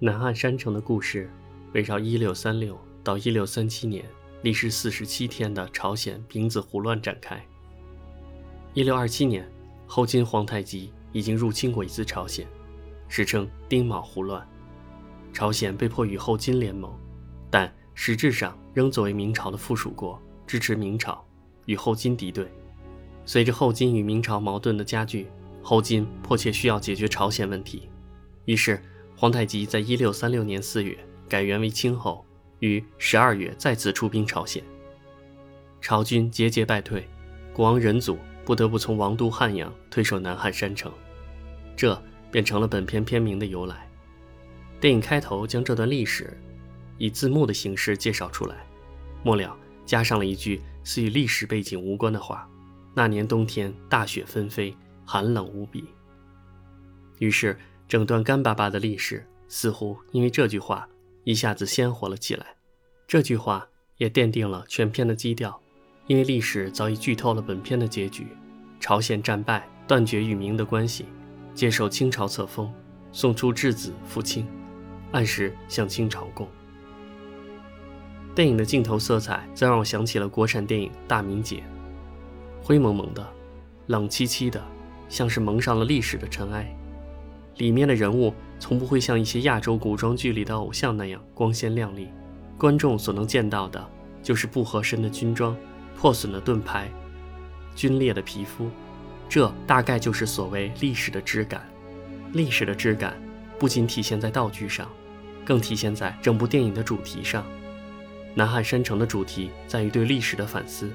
南汉山城的故事围绕1636到1637年历时四十七天的朝鲜丙子胡乱展开。1627年，后金皇太极已经入侵过一次朝鲜，史称丁卯胡乱。朝鲜被迫与后金联盟，但实质上仍作为明朝的附属国，支持明朝，与后金敌对。随着后金与明朝矛盾的加剧，后金迫切需要解决朝鲜问题，于是皇太极在一六三六年四月改元为清后，于十二月再次出兵朝鲜。朝军节节败退，国王仁祖不得不从王都汉阳退守南汉山城，这便成了本片片名的由来。电影开头将这段历史以字幕的形式介绍出来，末了加上了一句似与历史背景无关的话。那年冬天，大雪纷飞，寒冷无比。于是，整段干巴巴的历史似乎因为这句话一下子鲜活了起来。这句话也奠定了全片的基调，因为历史早已剧透了本片的结局：朝鲜战败，断绝与明的关系，接受清朝册封，送出质子赴清，按时向清朝贡。电影的镜头色彩则让我想起了国产电影《大明劫》。灰蒙蒙的，冷凄凄的，像是蒙上了历史的尘埃。里面的人物从不会像一些亚洲古装剧里的偶像那样光鲜亮丽，观众所能见到的就是不合身的军装、破损的盾牌、皲裂的皮肤。这大概就是所谓历史的质感。历史的质感不仅体现在道具上，更体现在整部电影的主题上。南汉山城的主题在于对历史的反思，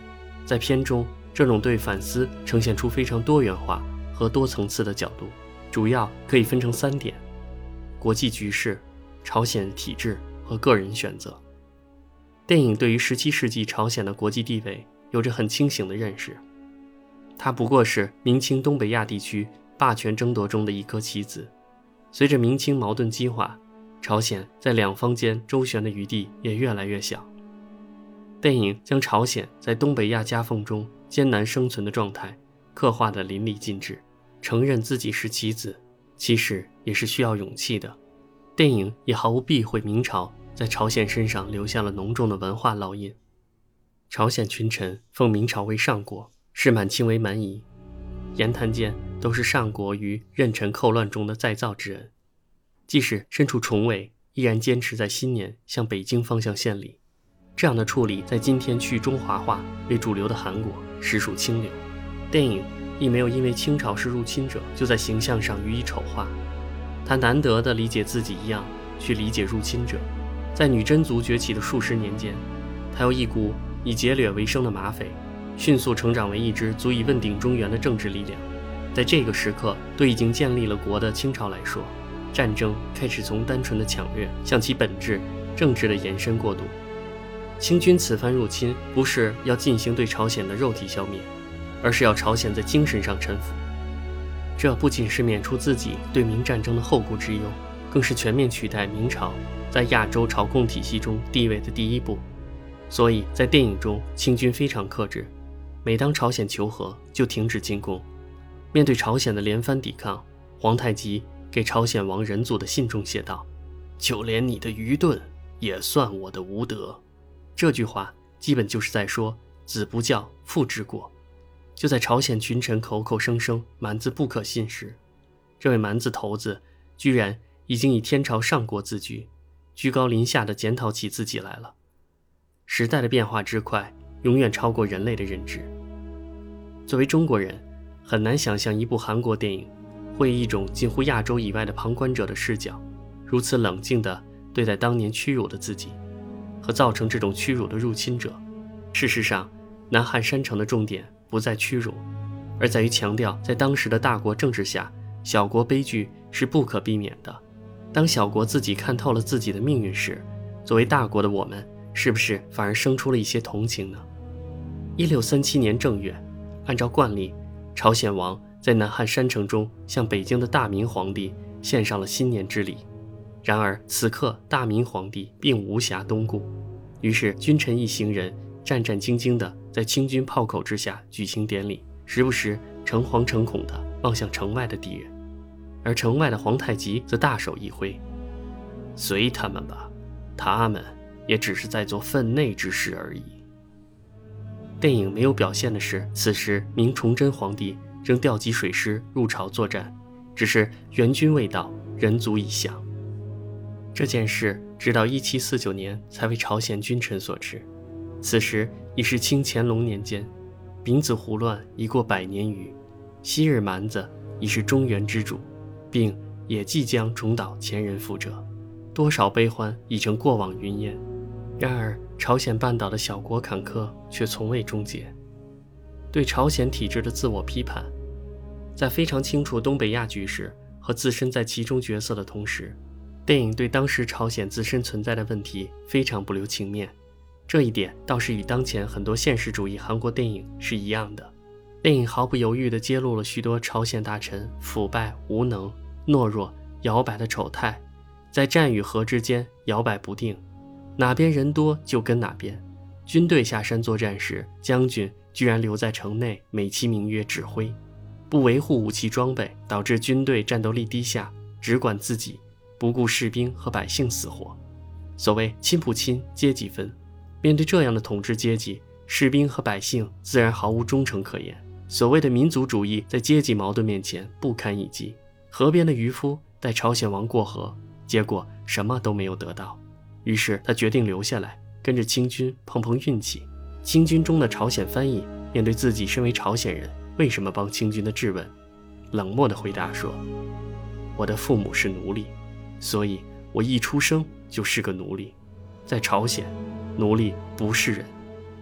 在片中。这种对反思呈现出非常多元化和多层次的角度，主要可以分成三点：国际局势、朝鲜体制和个人选择。电影对于17世纪朝鲜的国际地位有着很清醒的认识，它不过是明清东北亚地区霸权争夺中的一颗棋子。随着明清矛盾激化，朝鲜在两方间周旋的余地也越来越小。电影将朝鲜在东北亚夹缝中艰难生存的状态刻画得淋漓尽致。承认自己是棋子，其实也是需要勇气的。电影也毫无避讳明朝在朝鲜身上留下了浓重的文化烙印。朝鲜群臣奉明朝为上国，视满清为蛮夷，言谈间都是上国于任臣寇乱中的再造之恩。即使身处重围，依然坚持在新年向北京方向献礼。这样的处理，在今天去中华化为主流的韩国实属清流。电影亦没有因为清朝是入侵者就在形象上予以丑化，他难得的理解自己一样去理解入侵者。在女真族崛起的数十年间，他由一股以劫掠为生的马匪，迅速成长为一支足以问鼎中原的政治力量。在这个时刻，对已经建立了国的清朝来说，战争开始从单纯的抢掠向其本质政治的延伸过渡。清军此番入侵，不是要进行对朝鲜的肉体消灭，而是要朝鲜在精神上臣服。这不仅是免除自己对明战争的后顾之忧，更是全面取代明朝在亚洲朝贡体系中地位的第一步。所以在电影中，清军非常克制，每当朝鲜求和，就停止进攻。面对朝鲜的连番抵抗，皇太极给朝鲜王仁祖的信中写道：“就连你的愚钝，也算我的无德。”这句话基本就是在说“子不教，父之过”。就在朝鲜群臣口口声声蛮子不可信时，这位蛮子头子居然已经以天朝上国自居，居高临下的检讨起自己来了。时代的变化之快，永远超过人类的认知。作为中国人，很难想象一部韩国电影会以一种近乎亚洲以外的旁观者的视角，如此冷静地对待当年屈辱的自己。和造成这种屈辱的入侵者。事实上，南汉山城的重点不再屈辱，而在于强调，在当时的大国政治下，小国悲剧是不可避免的。当小国自己看透了自己的命运时，作为大国的我们，是不是反而生出了一些同情呢？一六三七年正月，按照惯例，朝鲜王在南汉山城中向北京的大明皇帝献上了新年之礼。然而此刻，大明皇帝并无暇东顾，于是君臣一行人战战兢兢地在清军炮口之下举行典礼，时不时诚惶诚恐地望向城外的敌人，而城外的皇太极则大手一挥，随他们吧，他们也只是在做分内之事而已。电影没有表现的是，此时明崇祯皇帝仍调集水师入朝作战，只是援军未到，人足已降。这件事直到1749年才为朝鲜君臣所知。此时已是清乾隆年间，丙子胡乱已过百年余，昔日蛮子已是中原之主，并也即将重蹈前人覆辙，多少悲欢已成过往云烟。然而，朝鲜半岛的小国坎坷却从未终结。对朝鲜体制的自我批判，在非常清楚东北亚局势和自身在其中角色的同时。电影对当时朝鲜自身存在的问题非常不留情面，这一点倒是与当前很多现实主义韩国电影是一样的。电影毫不犹豫地揭露了许多朝鲜大臣腐败、无能、懦弱、摇摆的丑态，在战与和之间摇摆不定，哪边人多就跟哪边。军队下山作战时，将军居然留在城内美其名曰指挥，不维护武器装备，导致军队战斗力低下，只管自己。不顾士兵和百姓死活，所谓亲不亲，阶级分。面对这样的统治阶级，士兵和百姓自然毫无忠诚可言。所谓的民族主义在阶级矛盾面前不堪一击。河边的渔夫带朝鲜王过河，结果什么都没有得到。于是他决定留下来，跟着清军碰碰运气。清军中的朝鲜翻译面对自己身为朝鲜人为什么帮清军的质问，冷漠地回答说：“我的父母是奴隶。”所以，我一出生就是个奴隶，在朝鲜，奴隶不是人，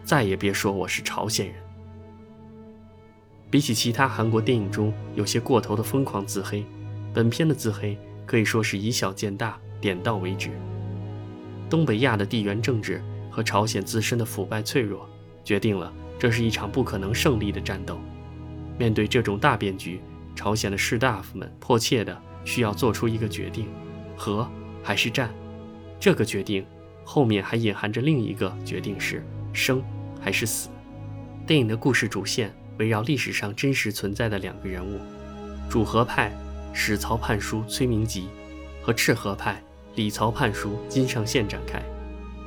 再也别说我是朝鲜人。比起其他韩国电影中有些过头的疯狂自黑，本片的自黑可以说是以小见大，点到为止。东北亚的地缘政治和朝鲜自身的腐败脆弱，决定了这是一场不可能胜利的战斗。面对这种大变局，朝鲜的士大夫们迫切的需要做出一个决定。和还是战，这个决定后面还隐含着另一个决定是生还是死。电影的故事主线围绕历史上真实存在的两个人物：主和派史曹判书崔明吉和赤和派李曹判书金上宪展开。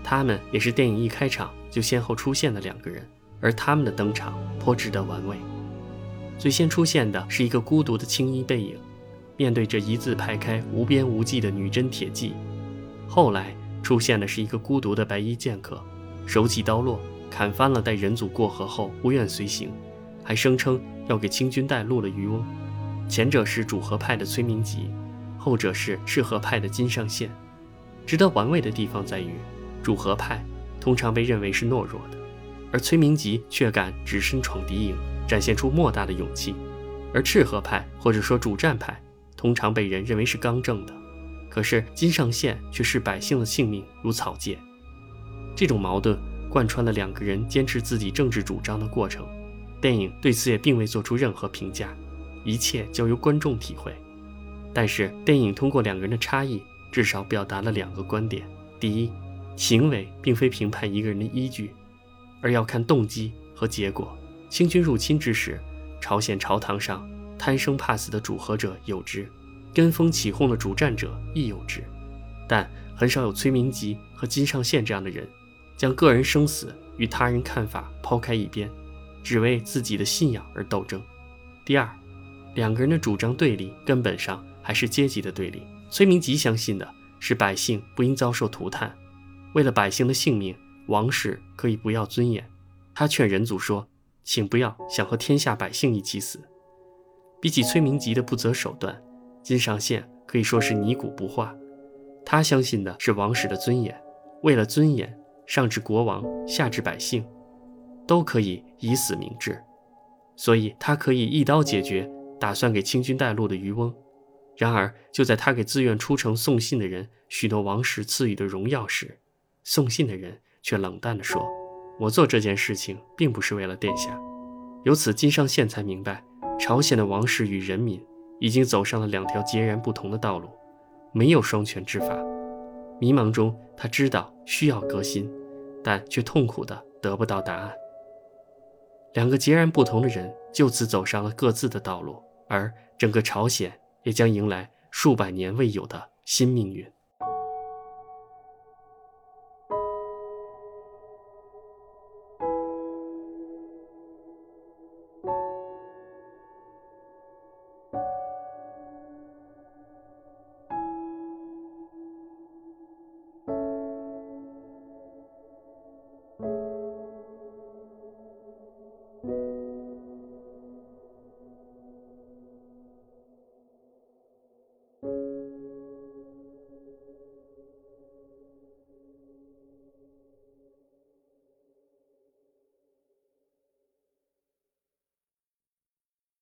他们也是电影一开场就先后出现的两个人，而他们的登场颇值得玩味。最先出现的是一个孤独的青衣背影。面对这一字排开、无边无际的女真铁骑，后来出现的是一个孤独的白衣剑客，手起刀落，砍翻了带人族过河后不愿随行，还声称要给清军带路的渔翁。前者是主和派的崔明吉，后者是赤和派的金上宪。值得玩味的地方在于，主和派通常被认为是懦弱的，而崔明吉却敢只身闯敌营，展现出莫大的勇气；而赤和派或者说主战派。通常被人认为是刚正的，可是金上宪却视百姓的性命如草芥。这种矛盾贯穿了两个人坚持自己政治主张的过程。电影对此也并未做出任何评价，一切交由观众体会。但是，电影通过两个人的差异，至少表达了两个观点：第一，行为并非评判一个人的依据，而要看动机和结果。清军入侵之时，朝鲜朝堂上。贪生怕死的主和者有之，跟风起哄的主战者亦有之，但很少有崔明吉和金尚宪这样的人，将个人生死与他人看法抛开一边，只为自己的信仰而斗争。第二，两个人的主张对立，根本上还是阶级的对立。崔明吉相信的是百姓不应遭受涂炭，为了百姓的性命，王室可以不要尊严。他劝人族说：“请不要想和天下百姓一起死。”比起崔明吉的不择手段，金上宪可以说是泥古不化。他相信的是王室的尊严，为了尊严，上至国王，下至百姓，都可以以死明志。所以，他可以一刀解决打算给清军带路的渔翁。然而，就在他给自愿出城送信的人许诺王室赐予的荣耀时，送信的人却冷淡地说：“我做这件事情并不是为了殿下。”由此，金上宪才明白。朝鲜的王室与人民已经走上了两条截然不同的道路，没有双全之法。迷茫中，他知道需要革新，但却痛苦的得不到答案。两个截然不同的人就此走上了各自的道路，而整个朝鲜也将迎来数百年未有的新命运。